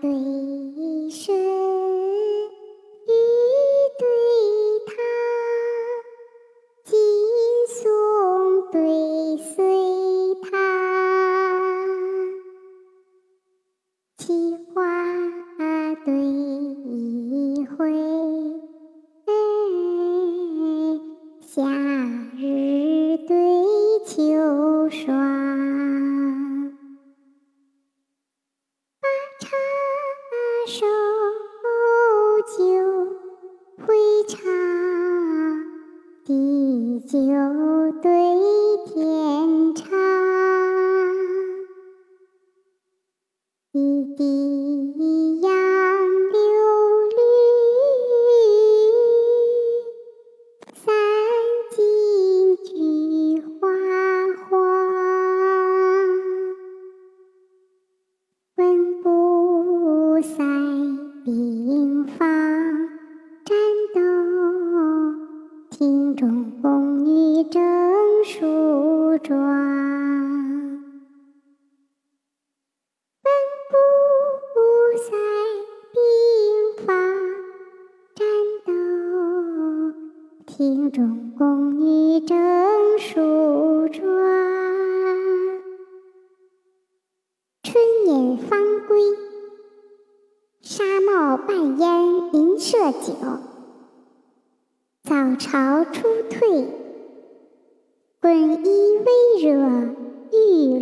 对谁？欲对他，金松对随他，奇花对一回，夏日茶，地久对天长，一滴呀庭中宫女正梳妆。闻不塞病房战斗，庭中宫女正梳妆。春眠方归。纱帽半烟银色酒，早朝初退。滚衣微惹玉。